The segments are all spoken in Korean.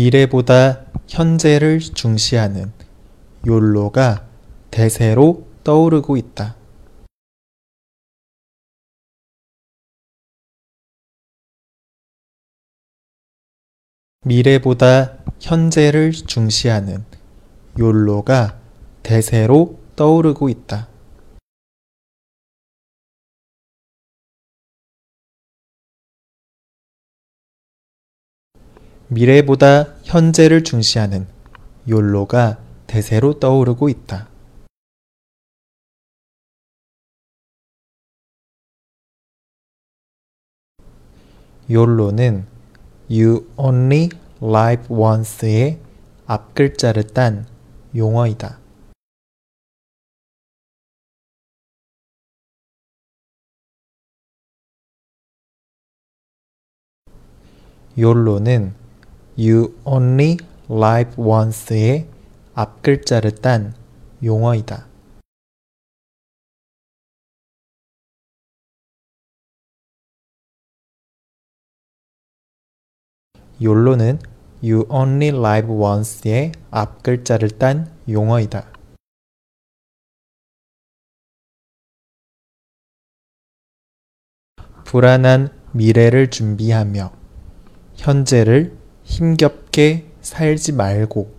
미래보다 현재를 중시하는 욜로가 대세로 떠오르고 있다. 미래보다 현재를 중시하는 욜로가 대세로 떠오르고 있다. 미래보다 현재를 중시하는 욜로가 대세로 떠오르고 있다. 욜로는 You Only Live Once의 앞글자를 딴 용어이다. 욜로는 You Only Live Once의 앞글자를 딴 용어이다. 욜로는 You Only Live Once의 앞글자를 딴 용어이다. 불안한 미래를 준비하며 현재를 힘겹게 살지 말고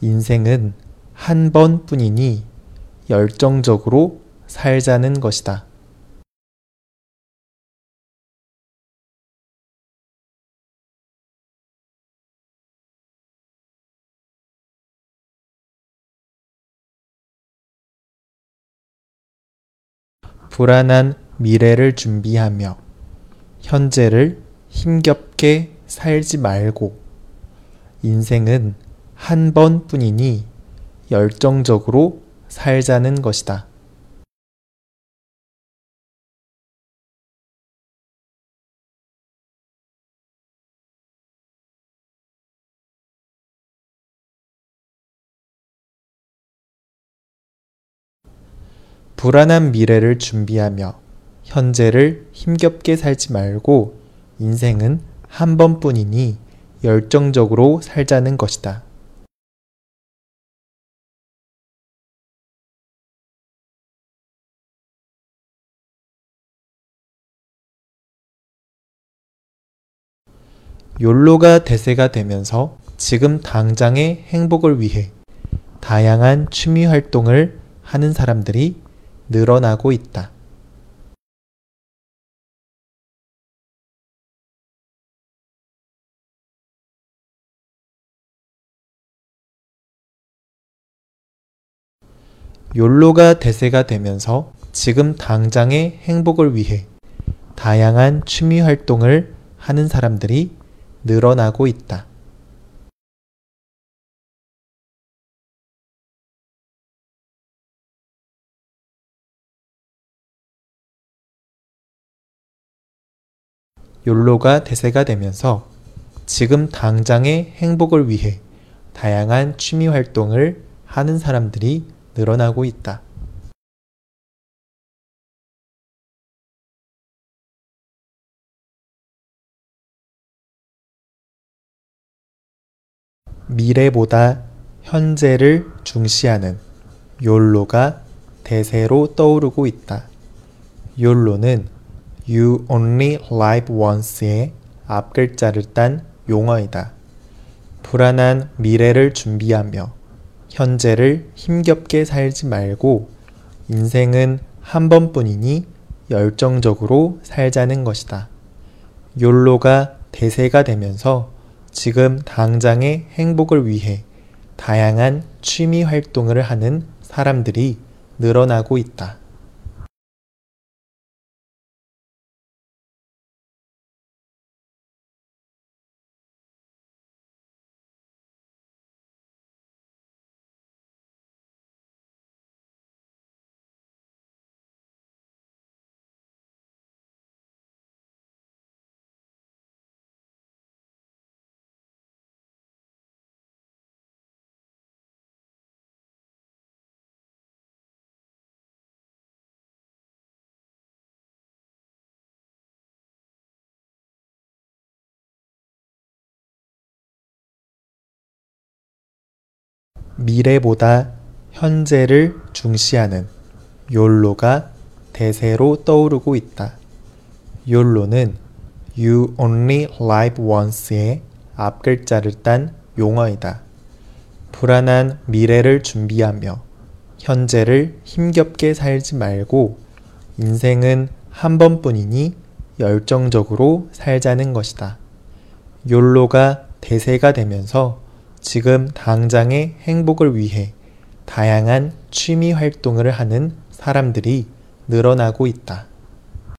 인생은 한 번뿐이니 열정적으로 살자는 것이다. 불안한 미래를 준비하며 현재를 힘겹게 살지 말고 인생은 한 번뿐이니 열정적으로 살자는 것이다. 불안한 미래를 준비하며 현재를 힘겹게 살지 말고 인생은 한 번뿐이니 열정적으로 살자는 것이다. 욜로가 대세가 되면서 지금 당장의 행복을 위해 다양한 취미 활동을 하는 사람들이 늘어나고 있다. 욜로가 대세가 되면서 지금 당장의 행복을 위해 다양한 취미 활동을 하는 사람들이 늘어나고 있다. 욜로가 대세가 되면서 지금 당장의 행복을 위해 다양한 취미 활동을 하는 사람들이 늘어나고 있다. 미래보다 현재를 중시하는 욜로가 대세로 떠오르고 있다. 욜로는 You Only Live Once의 앞글자를 딴 용어이다. 불안한 미래를 준비하며 현재를 힘겹게 살지 말고 인생은 한 번뿐이니 열정적으로 살자는 것이다. 욜로가 대세가 되면서 지금 당장의 행복을 위해 다양한 취미 활동을 하는 사람들이 늘어나고 있다. 미래보다 현재를 중시하는 욜로가 대세로 떠오르고 있다. 욜로는 You Only Live Once의 앞글자를 딴 용어이다. 불안한 미래를 준비하며 현재를 힘겹게 살지 말고 인생은 한 번뿐이니 열정적으로 살자는 것이다. 욜로가 대세가 되면서 지금 당장의 행복을 위해 다양한 취미 활동을 하는 사람들이 늘어나고 있다.